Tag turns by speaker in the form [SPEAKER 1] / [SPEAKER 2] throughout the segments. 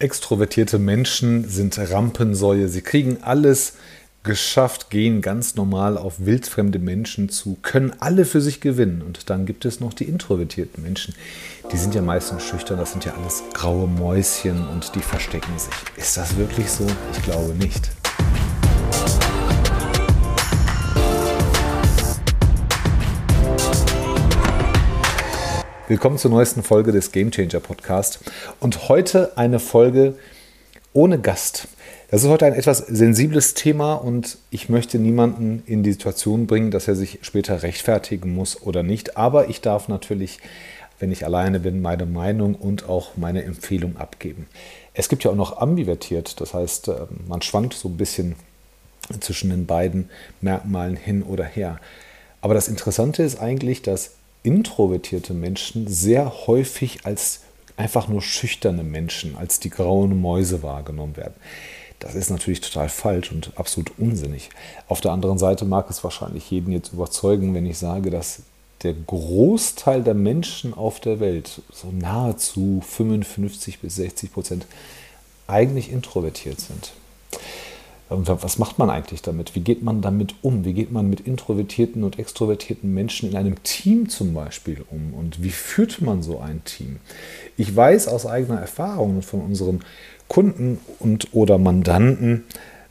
[SPEAKER 1] Extrovertierte Menschen sind Rampensäue. Sie kriegen alles geschafft, gehen ganz normal auf wildfremde Menschen zu, können alle für sich gewinnen. Und dann gibt es noch die introvertierten Menschen. Die sind ja meistens schüchtern, das sind ja alles graue Mäuschen und die verstecken sich. Ist das wirklich so? Ich glaube nicht. Willkommen zur neuesten Folge des Game Changer Podcast. Und heute eine Folge ohne Gast. Das ist heute ein etwas sensibles Thema und ich möchte niemanden in die Situation bringen, dass er sich später rechtfertigen muss oder nicht. Aber ich darf natürlich, wenn ich alleine bin, meine Meinung und auch meine Empfehlung abgeben. Es gibt ja auch noch ambivertiert, das heißt, äh, man schwankt so ein bisschen zwischen den beiden Merkmalen hin oder her. Aber das Interessante ist eigentlich, dass introvertierte Menschen sehr häufig als einfach nur schüchterne Menschen, als die grauen Mäuse wahrgenommen werden. Das ist natürlich total falsch und absolut unsinnig. Auf der anderen Seite mag es wahrscheinlich jeden jetzt überzeugen, wenn ich sage, dass der Großteil der Menschen auf der Welt, so nahezu 55 bis 60 Prozent, eigentlich introvertiert sind. Was macht man eigentlich damit? Wie geht man damit um? Wie geht man mit introvertierten und extrovertierten Menschen in einem Team zum Beispiel um? Und wie führt man so ein Team? Ich weiß aus eigener Erfahrung von unseren Kunden und oder Mandanten,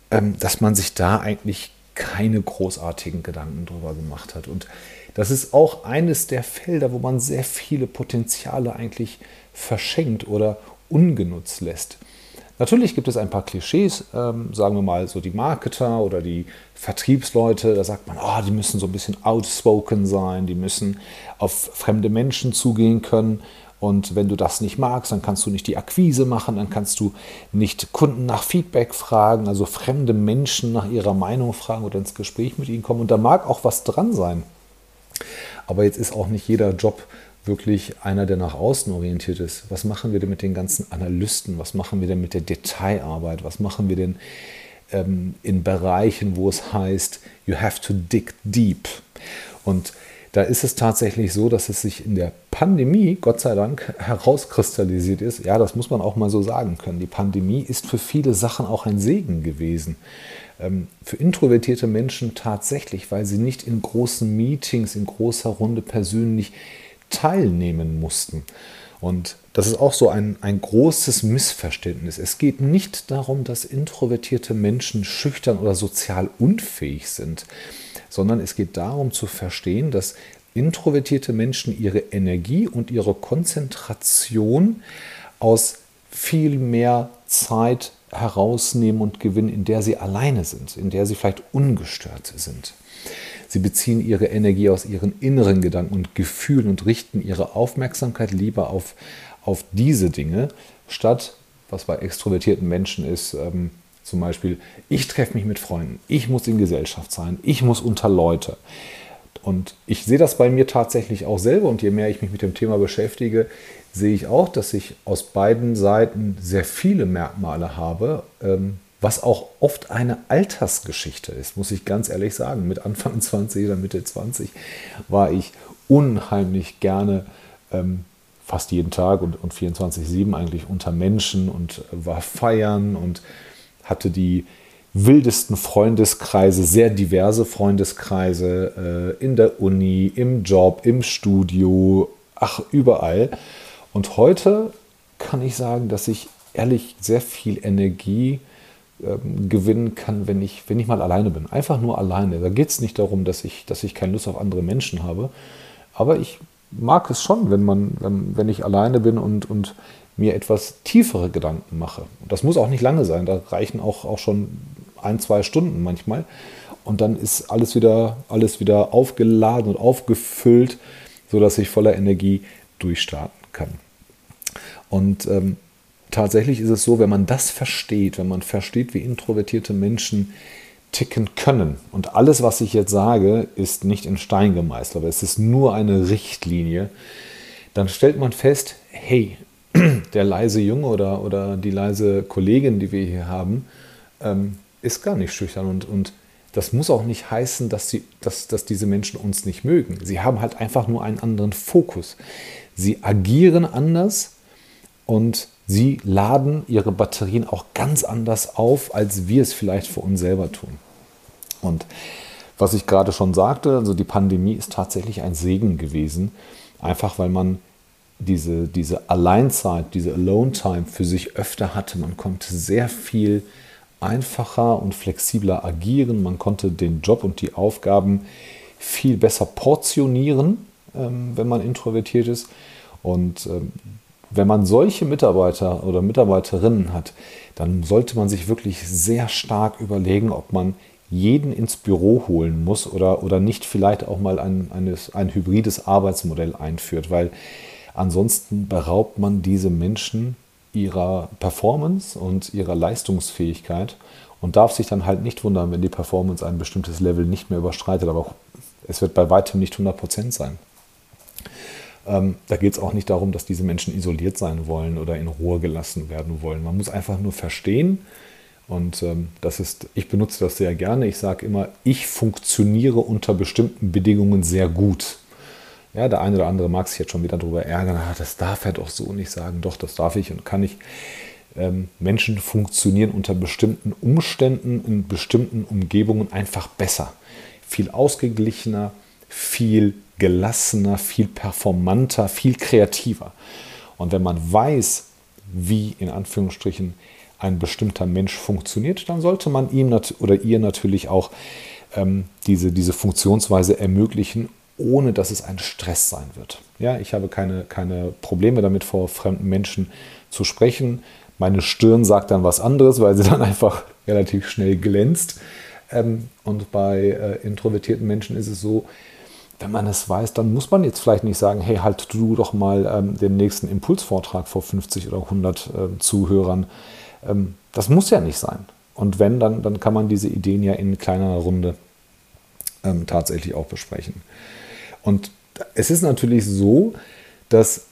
[SPEAKER 1] ähm, dass man sich da eigentlich keine großartigen Gedanken drüber gemacht hat. Und das ist auch eines der Felder, wo man sehr viele Potenziale eigentlich verschenkt oder ungenutzt lässt. Natürlich gibt es ein paar Klischees, ähm, sagen wir mal so die Marketer oder die Vertriebsleute, da sagt man, oh, die müssen so ein bisschen outspoken sein, die müssen auf fremde Menschen zugehen können. Und wenn du das nicht magst, dann kannst du nicht die Akquise machen, dann kannst du nicht Kunden nach Feedback fragen, also fremde Menschen nach ihrer Meinung fragen oder ins Gespräch mit ihnen kommen. Und da mag auch was dran sein. Aber jetzt ist auch nicht jeder Job wirklich einer, der nach außen orientiert ist. Was machen wir denn mit den ganzen Analysten? Was machen wir denn mit der Detailarbeit? Was machen wir denn ähm, in Bereichen, wo es heißt, you have to dig deep? Und da ist es tatsächlich so, dass es sich in der Pandemie, Gott sei Dank, herauskristallisiert ist. Ja, das muss man auch mal so sagen können. Die Pandemie ist für viele Sachen auch ein Segen gewesen. Ähm, für introvertierte Menschen tatsächlich, weil sie nicht in großen Meetings, in großer Runde persönlich teilnehmen mussten. Und das ist auch so ein, ein großes Missverständnis. Es geht nicht darum, dass introvertierte Menschen schüchtern oder sozial unfähig sind, sondern es geht darum zu verstehen, dass introvertierte Menschen ihre Energie und ihre Konzentration aus viel mehr Zeit herausnehmen und gewinnen, in der sie alleine sind, in der sie vielleicht ungestört sind. Sie beziehen ihre Energie aus ihren inneren Gedanken und Gefühlen und richten ihre Aufmerksamkeit lieber auf, auf diese Dinge, statt, was bei extrovertierten Menschen ist, ähm, zum Beispiel, ich treffe mich mit Freunden, ich muss in Gesellschaft sein, ich muss unter Leute. Und ich sehe das bei mir tatsächlich auch selber und je mehr ich mich mit dem Thema beschäftige, sehe ich auch, dass ich aus beiden Seiten sehr viele Merkmale habe, ähm, was auch oft eine Altersgeschichte ist, muss ich ganz ehrlich sagen. Mit Anfang 20 oder Mitte 20 war ich unheimlich gerne ähm, fast jeden Tag und, und 24-7 eigentlich unter Menschen und war feiern und hatte die wildesten Freundeskreise, sehr diverse Freundeskreise äh, in der Uni, im Job, im Studio, ach, überall. Und heute kann ich sagen, dass ich ehrlich sehr viel Energie ähm, gewinnen kann, wenn ich, wenn ich mal alleine bin. Einfach nur alleine. Da geht es nicht darum, dass ich, dass ich keine Lust auf andere Menschen habe. Aber ich mag es schon, wenn, man, wenn, wenn ich alleine bin und, und mir etwas tiefere Gedanken mache. Das muss auch nicht lange sein. Da reichen auch, auch schon ein, zwei Stunden manchmal. Und dann ist alles wieder, alles wieder aufgeladen und aufgefüllt, sodass ich voller Energie durchstarten kann. Und ähm, tatsächlich ist es so, wenn man das versteht, wenn man versteht, wie introvertierte Menschen ticken können, und alles, was ich jetzt sage, ist nicht in Stein gemeißelt, aber es ist nur eine Richtlinie, dann stellt man fest, hey, der leise Junge oder, oder die leise Kollegin, die wir hier haben, ähm, ist gar nicht schüchtern und, und das muss auch nicht heißen, dass, sie, dass, dass diese Menschen uns nicht mögen. Sie haben halt einfach nur einen anderen Fokus. Sie agieren anders, und sie laden ihre Batterien auch ganz anders auf, als wir es vielleicht für uns selber tun. Und was ich gerade schon sagte, also die Pandemie ist tatsächlich ein Segen gewesen, einfach weil man diese, diese Alleinzeit, diese Alone-Time für sich öfter hatte. Man konnte sehr viel einfacher und flexibler agieren. Man konnte den Job und die Aufgaben viel besser portionieren, ähm, wenn man introvertiert ist. Und ähm, wenn man solche Mitarbeiter oder Mitarbeiterinnen hat, dann sollte man sich wirklich sehr stark überlegen, ob man jeden ins Büro holen muss oder, oder nicht vielleicht auch mal ein, eines, ein hybrides Arbeitsmodell einführt, weil ansonsten beraubt man diese Menschen ihrer Performance und ihrer Leistungsfähigkeit und darf sich dann halt nicht wundern, wenn die Performance ein bestimmtes Level nicht mehr überstreitet, aber es wird bei weitem nicht 100% sein. Ähm, da geht es auch nicht darum, dass diese Menschen isoliert sein wollen oder in Ruhe gelassen werden wollen. Man muss einfach nur verstehen, und ähm, das ist, ich benutze das sehr gerne. Ich sage immer, ich funktioniere unter bestimmten Bedingungen sehr gut. Ja, der eine oder andere mag sich jetzt schon wieder darüber ärgern, ah, das darf er doch so nicht sagen. Doch, das darf ich und kann ich. Ähm, Menschen funktionieren unter bestimmten Umständen, in bestimmten Umgebungen einfach besser. Viel ausgeglichener, viel gelassener, viel performanter, viel kreativer. Und wenn man weiß, wie in Anführungsstrichen ein bestimmter Mensch funktioniert, dann sollte man ihm oder ihr natürlich auch ähm, diese, diese Funktionsweise ermöglichen, ohne dass es ein Stress sein wird. Ja, ich habe keine, keine Probleme damit, vor fremden Menschen zu sprechen. Meine Stirn sagt dann was anderes, weil sie dann einfach relativ schnell glänzt. Ähm, und bei äh, introvertierten Menschen ist es so, wenn man es weiß, dann muss man jetzt vielleicht nicht sagen, hey, halt du doch mal ähm, den nächsten Impulsvortrag vor 50 oder 100 äh, Zuhörern. Ähm, das muss ja nicht sein. Und wenn, dann, dann kann man diese Ideen ja in kleinerer Runde ähm, tatsächlich auch besprechen. Und es ist natürlich so, dass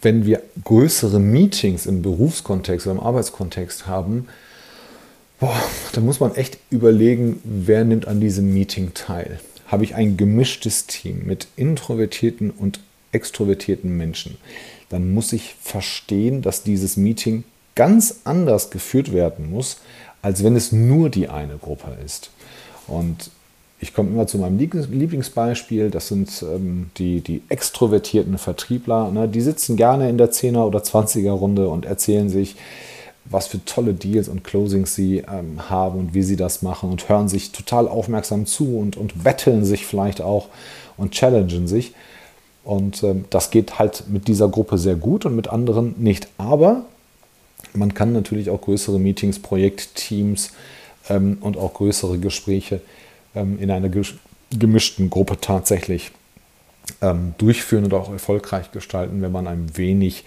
[SPEAKER 1] wenn wir größere Meetings im Berufskontext oder im Arbeitskontext haben, boah, da muss man echt überlegen, wer nimmt an diesem Meeting teil. Habe ich ein gemischtes Team mit introvertierten und extrovertierten Menschen, dann muss ich verstehen, dass dieses Meeting ganz anders geführt werden muss, als wenn es nur die eine Gruppe ist. Und ich komme immer zu meinem Lieblingsbeispiel, das sind ähm, die, die extrovertierten Vertriebler. Ne? Die sitzen gerne in der 10er oder 20er Runde und erzählen sich, was für tolle Deals und Closings sie ähm, haben und wie sie das machen und hören sich total aufmerksam zu und, und betteln sich vielleicht auch und challengen sich. Und ähm, das geht halt mit dieser Gruppe sehr gut und mit anderen nicht. Aber man kann natürlich auch größere Meetings, Projektteams ähm, und auch größere Gespräche ähm, in einer gemischten Gruppe tatsächlich ähm, durchführen und auch erfolgreich gestalten, wenn man ein wenig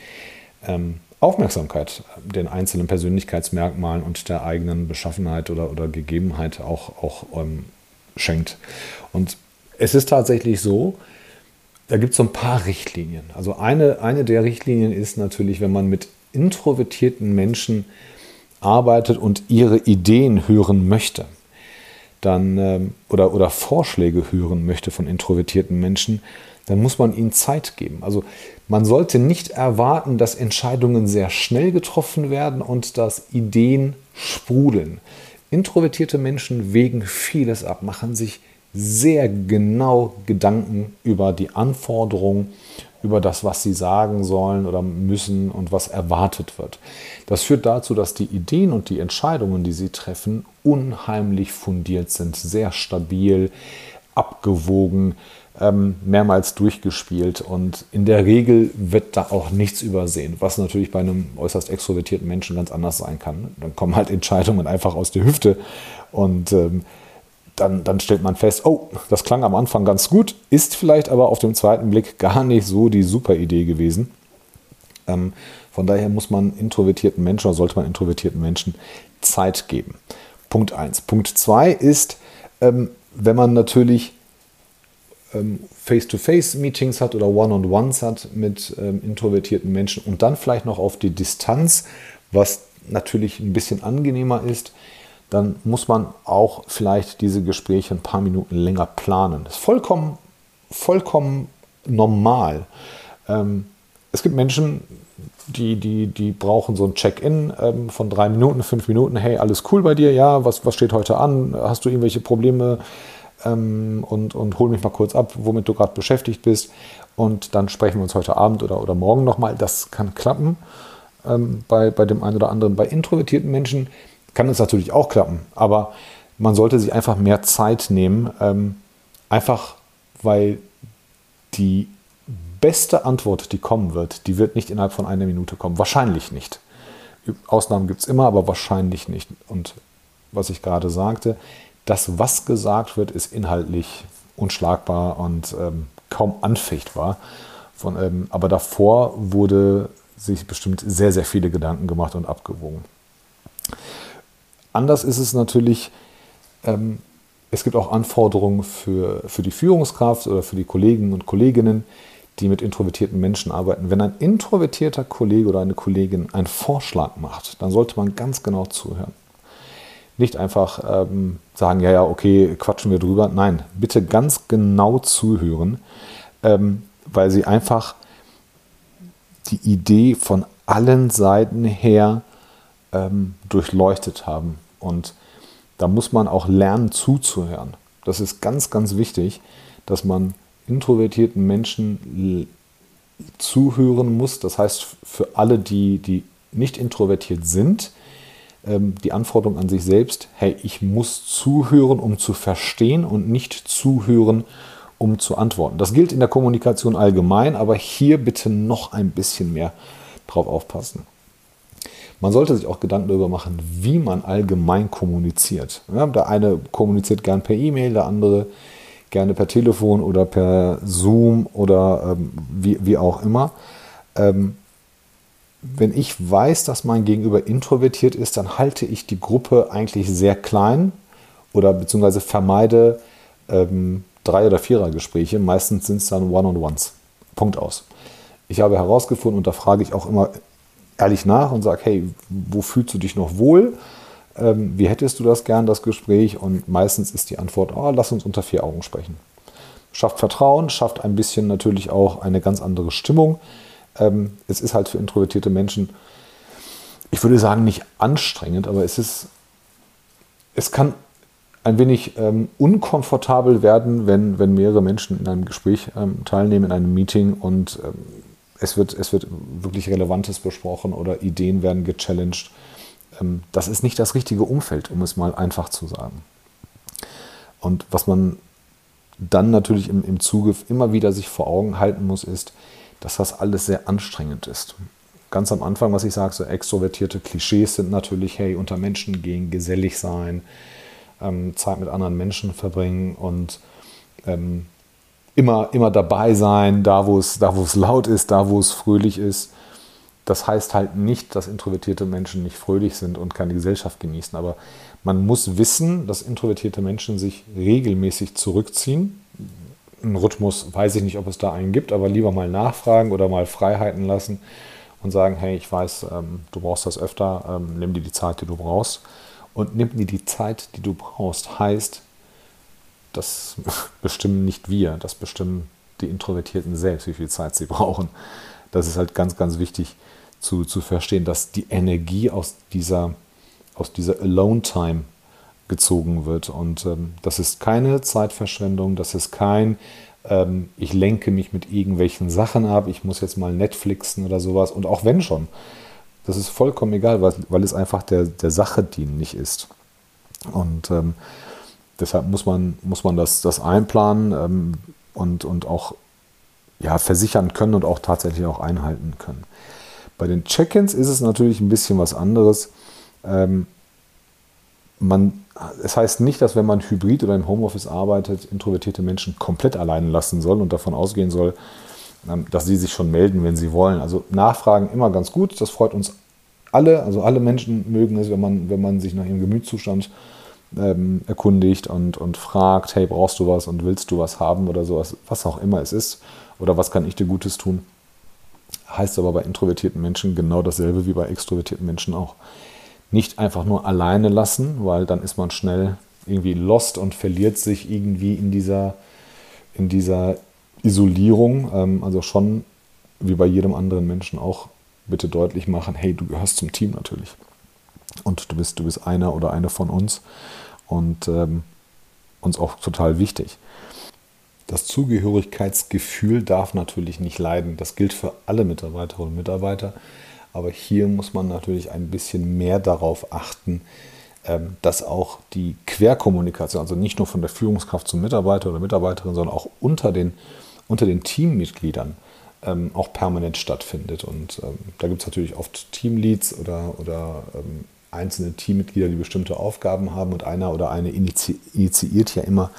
[SPEAKER 1] ähm, Aufmerksamkeit den einzelnen Persönlichkeitsmerkmalen und der eigenen Beschaffenheit oder, oder Gegebenheit auch, auch ähm, schenkt. Und es ist tatsächlich so, da gibt es so ein paar Richtlinien. Also eine, eine der Richtlinien ist natürlich, wenn man mit introvertierten Menschen arbeitet und ihre Ideen hören möchte, dann, ähm, oder, oder Vorschläge hören möchte von introvertierten Menschen, dann muss man ihnen Zeit geben. Also man sollte nicht erwarten, dass Entscheidungen sehr schnell getroffen werden und dass Ideen sprudeln. Introvertierte Menschen wägen vieles ab, machen sich sehr genau Gedanken über die Anforderungen, über das, was sie sagen sollen oder müssen und was erwartet wird. Das führt dazu, dass die Ideen und die Entscheidungen, die sie treffen, unheimlich fundiert sind, sehr stabil, abgewogen, ähm, mehrmals durchgespielt und in der Regel wird da auch nichts übersehen, was natürlich bei einem äußerst extrovertierten Menschen ganz anders sein kann. Dann kommen halt Entscheidungen einfach aus der Hüfte und ähm, dann, dann stellt man fest, oh, das klang am Anfang ganz gut, ist vielleicht aber auf dem zweiten Blick gar nicht so die super Idee gewesen. Ähm, von daher muss man introvertierten Menschen oder sollte man introvertierten Menschen Zeit geben. Punkt 1. Punkt 2 ist, wenn man natürlich ähm, Face-to-Face-Meetings hat oder One-on-Ones hat mit ähm, introvertierten Menschen und dann vielleicht noch auf die Distanz, was natürlich ein bisschen angenehmer ist, dann muss man auch vielleicht diese Gespräche ein paar Minuten länger planen. Das ist vollkommen, vollkommen normal. Ähm, es gibt Menschen, die, die, die brauchen so ein Check-in ähm, von drei Minuten, fünf Minuten. Hey, alles cool bei dir? Ja, was, was steht heute an? Hast du irgendwelche Probleme? Ähm, und, und hol mich mal kurz ab, womit du gerade beschäftigt bist. Und dann sprechen wir uns heute Abend oder, oder morgen nochmal. Das kann klappen ähm, bei, bei dem einen oder anderen. Bei introvertierten Menschen kann es natürlich auch klappen. Aber man sollte sich einfach mehr Zeit nehmen. Ähm, einfach weil die beste Antwort, die kommen wird, die wird nicht innerhalb von einer Minute kommen. Wahrscheinlich nicht. Ausnahmen gibt es immer, aber wahrscheinlich nicht. Und was ich gerade sagte, das, was gesagt wird, ist inhaltlich unschlagbar und ähm, kaum anfechtbar. Von, ähm, aber davor wurde sich bestimmt sehr, sehr viele Gedanken gemacht und abgewogen. Anders ist es natürlich, ähm, es gibt auch Anforderungen für, für die Führungskraft oder für die Kollegen und Kolleginnen, die mit introvertierten Menschen arbeiten. Wenn ein introvertierter Kollege oder eine Kollegin einen Vorschlag macht, dann sollte man ganz genau zuhören. Nicht einfach ähm, sagen, ja, ja, okay, quatschen wir drüber. Nein, bitte ganz genau zuhören, ähm, weil sie einfach die Idee von allen Seiten her ähm, durchleuchtet haben. Und da muss man auch lernen zuzuhören. Das ist ganz, ganz wichtig, dass man introvertierten Menschen zuhören muss. Das heißt, für alle, die, die nicht introvertiert sind, ähm, die Anforderung an sich selbst, hey, ich muss zuhören, um zu verstehen und nicht zuhören, um zu antworten. Das gilt in der Kommunikation allgemein, aber hier bitte noch ein bisschen mehr drauf aufpassen. Man sollte sich auch Gedanken darüber machen, wie man allgemein kommuniziert. Ja, der eine kommuniziert gern per E-Mail, der andere gerne per Telefon oder per Zoom oder ähm, wie, wie auch immer. Ähm, wenn ich weiß, dass mein Gegenüber introvertiert ist, dann halte ich die Gruppe eigentlich sehr klein oder beziehungsweise vermeide ähm, Drei- oder Vierer-Gespräche. Meistens sind es dann One-on-Ones. Punkt aus. Ich habe herausgefunden und da frage ich auch immer ehrlich nach und sage, hey, wo fühlst du dich noch wohl? Ähm, wie hättest du das gern, das Gespräch? Und meistens ist die Antwort, oh, lass uns unter vier Augen sprechen. Schafft Vertrauen, schafft ein bisschen natürlich auch eine ganz andere Stimmung. Ähm, es ist halt für introvertierte Menschen, ich würde sagen, nicht anstrengend, aber es ist, es kann ein wenig ähm, unkomfortabel werden, wenn, wenn mehrere Menschen in einem Gespräch ähm, teilnehmen, in einem Meeting und ähm, es, wird, es wird wirklich Relevantes besprochen oder Ideen werden gechallenged. Ähm, das ist nicht das richtige Umfeld, um es mal einfach zu sagen. Und was man dann natürlich im, im Zuge immer wieder sich vor Augen halten muss, ist, dass das alles sehr anstrengend ist. Ganz am Anfang, was ich sage, so extrovertierte Klischees sind natürlich, hey, unter Menschen gehen, gesellig sein, ähm, Zeit mit anderen Menschen verbringen und ähm, immer, immer dabei sein, da wo, es, da wo es laut ist, da wo es fröhlich ist. Das heißt halt nicht, dass introvertierte Menschen nicht fröhlich sind und keine Gesellschaft genießen, aber man muss wissen, dass introvertierte Menschen sich regelmäßig zurückziehen. Ein Rhythmus weiß ich nicht, ob es da einen gibt, aber lieber mal nachfragen oder mal Freiheiten lassen und sagen, hey, ich weiß, ähm, du brauchst das öfter, ähm, nimm dir die Zeit, die du brauchst. Und nimm dir die Zeit, die du brauchst, heißt, das bestimmen nicht wir, das bestimmen die Introvertierten selbst, wie viel Zeit sie brauchen. Das ist halt ganz, ganz wichtig zu, zu verstehen, dass die Energie aus dieser, aus dieser Alone-Time gezogen wird. Und ähm, das ist keine Zeitverschwendung, das ist kein, ähm, ich lenke mich mit irgendwelchen Sachen ab, ich muss jetzt mal Netflixen oder sowas. Und auch wenn schon, das ist vollkommen egal, weil, weil es einfach der, der Sache dienlich ist. Und ähm, deshalb muss man, muss man das, das einplanen ähm, und, und auch ja, versichern können und auch tatsächlich auch einhalten können. Bei den Check-ins ist es natürlich ein bisschen was anderes. Ähm, man, es heißt nicht, dass wenn man hybrid oder im Homeoffice arbeitet, introvertierte Menschen komplett allein lassen soll und davon ausgehen soll, ähm, dass sie sich schon melden, wenn sie wollen. Also Nachfragen immer ganz gut, das freut uns alle. Also alle Menschen mögen es, wenn man, wenn man sich nach ihrem Gemütszustand ähm, erkundigt und, und fragt, hey, brauchst du was und willst du was haben oder sowas, was auch immer es ist, oder was kann ich dir Gutes tun. Heißt aber bei introvertierten Menschen genau dasselbe wie bei extrovertierten Menschen auch. Nicht einfach nur alleine lassen, weil dann ist man schnell irgendwie lost und verliert sich irgendwie in dieser, in dieser Isolierung. Ähm, also schon wie bei jedem anderen Menschen auch bitte deutlich machen, hey, du gehörst zum Team natürlich. Und du bist, du bist einer oder eine von uns und ähm, uns auch total wichtig. Das Zugehörigkeitsgefühl darf natürlich nicht leiden. Das gilt für alle Mitarbeiterinnen und Mitarbeiter. Aber hier muss man natürlich ein bisschen mehr darauf achten, ähm, dass auch die Querkommunikation, also nicht nur von der Führungskraft zum Mitarbeiter oder Mitarbeiterin, sondern auch unter den, unter den Teammitgliedern ähm, auch permanent stattfindet. Und ähm, da gibt es natürlich oft Teamleads oder, oder einzelne Teammitglieder, die bestimmte Aufgaben haben und einer oder eine initiiert ja immer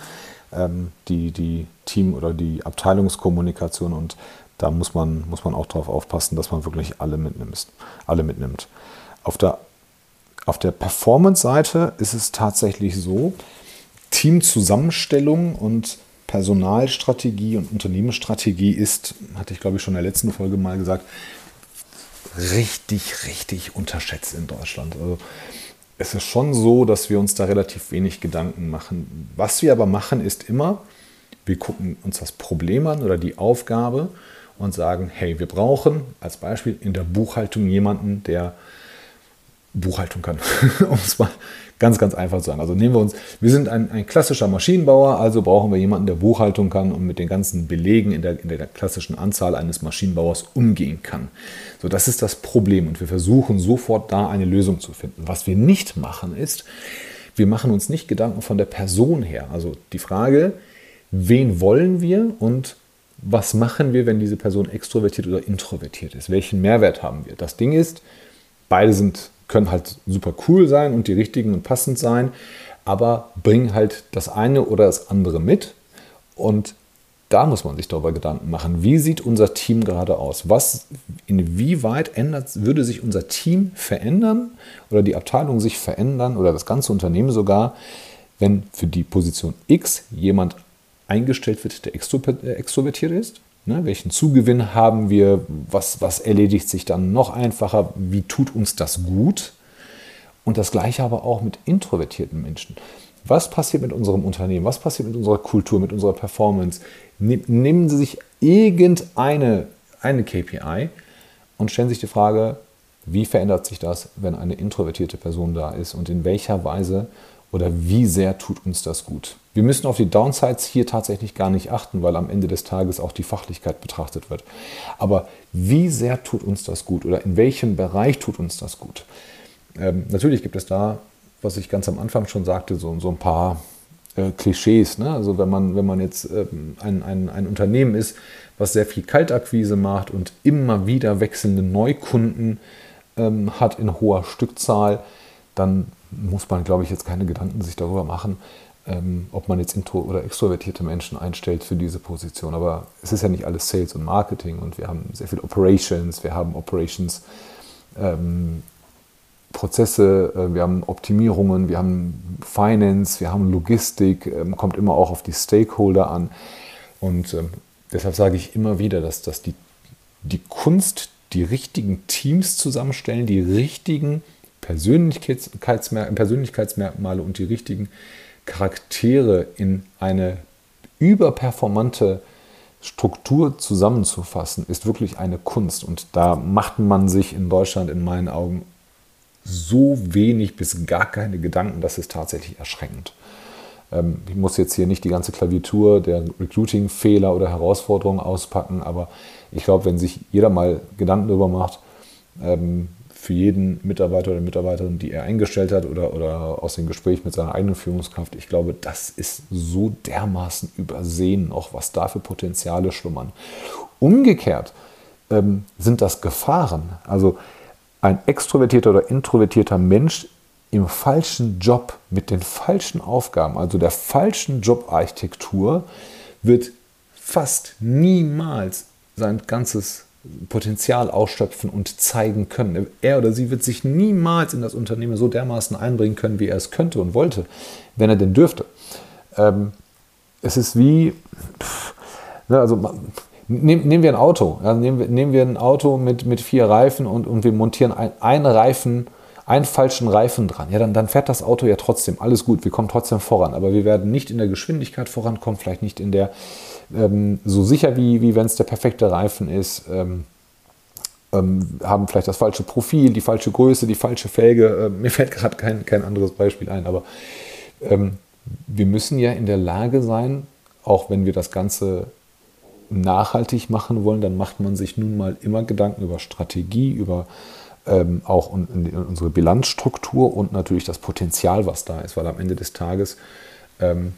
[SPEAKER 1] die, die Team- oder die Abteilungskommunikation und da muss man, muss man auch darauf aufpassen, dass man wirklich alle mitnimmt. Alle mitnimmt. Auf der, auf der Performance-Seite ist es tatsächlich so, Teamzusammenstellung und Personalstrategie und Unternehmensstrategie ist, hatte ich glaube ich schon in der letzten Folge mal gesagt, richtig, richtig unterschätzt in Deutschland. Also es ist schon so, dass wir uns da relativ wenig Gedanken machen. Was wir aber machen, ist immer, wir gucken uns das Problem an oder die Aufgabe und sagen, hey, wir brauchen als Beispiel in der Buchhaltung jemanden, der Buchhaltung kann, um es mal ganz, ganz einfach zu sagen. Also nehmen wir uns, wir sind ein, ein, klassischer Maschinenbauer, also brauchen wir jemanden, der Buchhaltung kann und mit den ganzen Belegen in der, in der klassischen Anzahl eines Maschinenbauers umgehen kann. So, das ist das Problem und wir versuchen sofort da eine Lösung zu finden. Was wir nicht machen ist, wir machen uns nicht Gedanken von der Person her. Also die Frage, wen wollen wir und was machen wir, wenn diese Person extrovertiert oder introvertiert ist? Welchen Mehrwert haben wir? Das Ding ist, beide sind, können halt super cool sein und die richtigen und passend sein, aber bringen halt das eine oder das andere mit. Und da muss man sich darüber Gedanken machen. Wie sieht unser Team gerade aus? Was, inwieweit ändert, würde sich unser Team verändern oder die Abteilung sich verändern oder das ganze Unternehmen sogar, wenn für die Position X jemand eingestellt wird, der extrovertiert ist. Ne, welchen Zugewinn haben wir? Was, was erledigt sich dann noch einfacher? Wie tut uns das gut? Und das gleiche aber auch mit introvertierten Menschen. Was passiert mit unserem Unternehmen? Was passiert mit unserer Kultur, mit unserer Performance? Nehmen Sie sich irgendeine eine KPI und stellen sich die Frage, wie verändert sich das, wenn eine introvertierte Person da ist und in welcher Weise oder wie sehr tut uns das gut? Wir müssen auf die Downsides hier tatsächlich gar nicht achten, weil am Ende des Tages auch die Fachlichkeit betrachtet wird. Aber wie sehr tut uns das gut oder in welchem Bereich tut uns das gut? Ähm, natürlich gibt es da, was ich ganz am Anfang schon sagte, so, so ein paar äh, Klischees. Ne? Also wenn man, wenn man jetzt ähm, ein, ein, ein Unternehmen ist, was sehr viel Kaltakquise macht und immer wieder wechselnde Neukunden ähm, hat in hoher Stückzahl, dann muss man, glaube ich, jetzt keine Gedanken sich darüber machen, ähm, ob man jetzt intro- oder extrovertierte Menschen einstellt für diese Position. Aber es ist ja nicht alles Sales und Marketing und wir haben sehr viel Operations, wir haben Operations. Ähm, Prozesse, äh, wir haben Optimierungen, wir haben Finance, wir haben Logistik, ähm, kommt immer auch auf die Stakeholder an. Und ähm, deshalb sage ich immer wieder, dass, dass die, die Kunst, die richtigen Teams zusammenstellen, die richtigen Persönlichkeitsmer Persönlichkeitsmerkmale und die richtigen Charaktere in eine überperformante Struktur zusammenzufassen, ist wirklich eine Kunst. Und da macht man sich in Deutschland in meinen Augen so wenig bis gar keine Gedanken, das ist tatsächlich erschreckend. Ähm, ich muss jetzt hier nicht die ganze Klaviatur der Recruiting-Fehler oder Herausforderungen auspacken, aber ich glaube, wenn sich jeder mal Gedanken darüber macht, ähm, für jeden Mitarbeiter oder Mitarbeiterin, die er eingestellt hat oder, oder aus dem Gespräch mit seiner eigenen Führungskraft. Ich glaube, das ist so dermaßen übersehen noch, was da für Potenziale schlummern. Umgekehrt ähm, sind das Gefahren. Also ein extrovertierter oder introvertierter Mensch im falschen Job mit den falschen Aufgaben, also der falschen Jobarchitektur, wird fast niemals sein ganzes Potenzial ausschöpfen und zeigen können. Er oder sie wird sich niemals in das Unternehmen so dermaßen einbringen können, wie er es könnte und wollte, wenn er denn dürfte. Ähm, es ist wie, pff, ne, also nehm, nehmen wir ein Auto, ja, nehmen, wir, nehmen wir ein Auto mit, mit vier Reifen und, und wir montieren ein, einen Reifen einen falschen Reifen dran. Ja, dann, dann fährt das Auto ja trotzdem. Alles gut, wir kommen trotzdem voran. Aber wir werden nicht in der Geschwindigkeit vorankommen, vielleicht nicht in der ähm, so sicher wie, wie wenn es der perfekte Reifen ist. Ähm, ähm, haben vielleicht das falsche Profil, die falsche Größe, die falsche Felge. Äh, mir fällt gerade kein, kein anderes Beispiel ein, aber ähm, wir müssen ja in der Lage sein, auch wenn wir das Ganze nachhaltig machen wollen, dann macht man sich nun mal immer Gedanken über Strategie, über ähm, auch unsere Bilanzstruktur und natürlich das Potenzial, was da ist, weil am Ende des Tages ähm,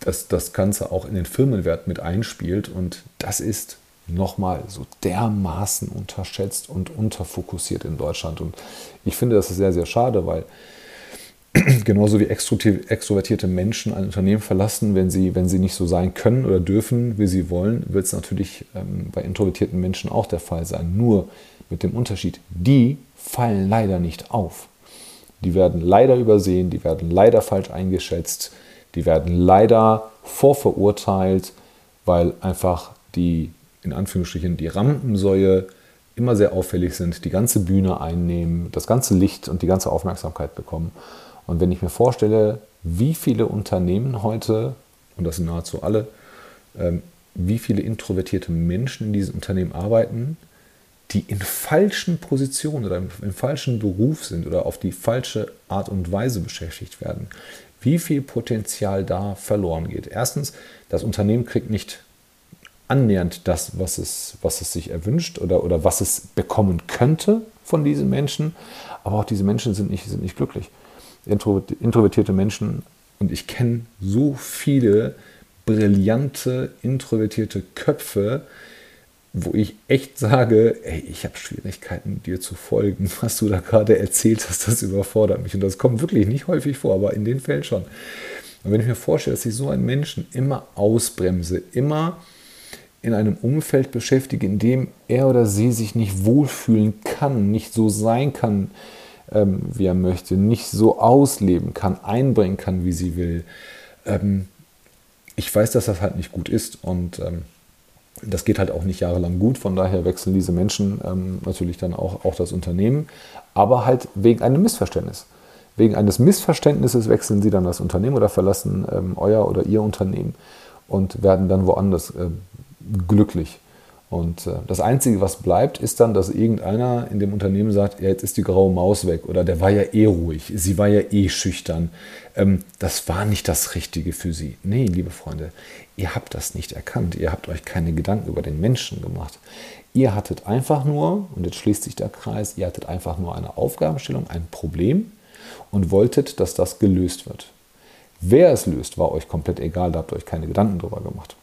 [SPEAKER 1] das, das Ganze auch in den Firmenwert mit einspielt und das ist nochmal so dermaßen unterschätzt und unterfokussiert in Deutschland. Und ich finde, das ist sehr, sehr schade, weil genauso wie extrovertierte Menschen ein Unternehmen verlassen, wenn sie, wenn sie nicht so sein können oder dürfen, wie sie wollen, wird es natürlich ähm, bei introvertierten Menschen auch der Fall sein. Nur mit dem Unterschied, die fallen leider nicht auf. Die werden leider übersehen, die werden leider falsch eingeschätzt, die werden leider vorverurteilt, weil einfach die in Anführungsstrichen die Rampensäue immer sehr auffällig sind, die ganze Bühne einnehmen, das ganze Licht und die ganze Aufmerksamkeit bekommen. Und wenn ich mir vorstelle, wie viele Unternehmen heute, und das sind nahezu alle, ähm, wie viele introvertierte Menschen in diesen Unternehmen arbeiten, die in falschen Positionen oder im, falschen Beruf sind oder auf die falsche Art und Weise beschäftigt werden, wie viel Potenzial da verloren geht. Erstens, das Unternehmen kriegt nicht annähernd das, was es, was es sich erwünscht oder, oder was es bekommen könnte von diesen Menschen. Aber auch diese Menschen sind nicht, sind nicht glücklich. Introvertierte Menschen, und ich kenne so viele brillante, introvertierte Köpfe, wo ich echt sage, ey, ich habe Schwierigkeiten, dir zu folgen. Was du da gerade erzählt hast, das überfordert mich. Und das kommt wirklich nicht häufig vor, aber in den Fällen schon. Und wenn ich mir vorstelle, dass ich so einen Menschen immer ausbremse, immer in einem Umfeld beschäftige, in dem er oder sie sich nicht wohlfühlen kann, nicht so sein kann, ähm, wie er möchte, nicht so ausleben kann, einbringen kann, wie sie will. Ähm, ich weiß, dass das halt nicht gut ist und ähm, das geht halt auch nicht jahrelang gut. Von daher wechseln diese Menschen ähm, natürlich dann auch, auch das Unternehmen, aber halt wegen einem Missverständnis. Wegen eines Missverständnisses wechseln sie dann das Unternehmen oder verlassen ähm, euer oder ihr Unternehmen und werden dann woanders äh, glücklich. Und äh, das Einzige, was bleibt, ist dann, dass irgendeiner in dem Unternehmen sagt, ja, jetzt ist die graue Maus weg oder der war ja eh ruhig, sie war ja eh schüchtern. Ähm, das war nicht das Richtige für sie. Nee, liebe Freunde, ihr habt das nicht erkannt. Ihr habt euch keine Gedanken über den Menschen gemacht. Ihr hattet einfach nur, und jetzt schließt sich der Kreis, ihr hattet einfach nur eine Aufgabenstellung, ein Problem und wolltet, dass das gelöst wird. Wer es löst, war euch komplett egal, da habt ihr euch keine Gedanken drüber gemacht.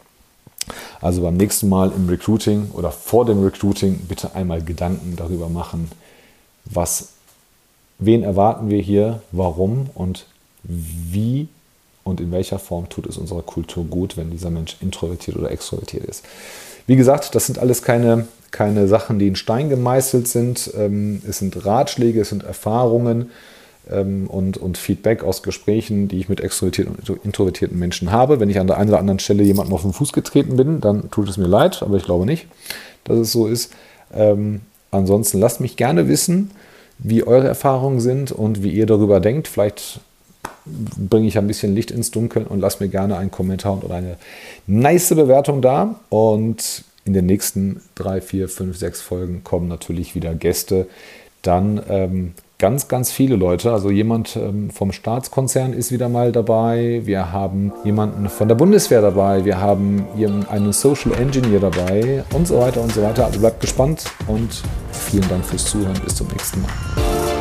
[SPEAKER 1] Also beim nächsten Mal im Recruiting oder vor dem Recruiting bitte einmal Gedanken darüber machen, was, wen erwarten wir hier, warum und wie und in welcher Form tut es unserer Kultur gut, wenn dieser Mensch introvertiert oder extrovertiert ist. Wie gesagt, das sind alles keine, keine Sachen, die in Stein gemeißelt sind. Ähm, es sind Ratschläge, es sind Erfahrungen und, und Feedback aus Gesprächen, die ich mit extrovertierten und introvertierten Menschen habe. Wenn ich an der einen oder anderen Stelle jemandem auf den Fuß getreten bin, dann tut es mir leid, aber ich glaube nicht, dass es so ist. Ähm, ansonsten lasst mich gerne wissen, wie eure Erfahrungen sind und wie ihr darüber denkt. Vielleicht bringe ich ein bisschen Licht ins Dunkeln und lasst mir gerne einen Kommentar oder eine nice Bewertung da. Und in den nächsten drei, vier, fünf, sechs Folgen kommen natürlich wieder Gäste. Dann ähm, ganz, ganz viele Leute. Also jemand ähm, vom Staatskonzern ist wieder mal dabei. Wir haben jemanden von der Bundeswehr dabei. Wir haben einen Social Engineer dabei und so weiter und so weiter. Also bleibt gespannt und vielen Dank fürs Zuhören. Bis zum nächsten Mal.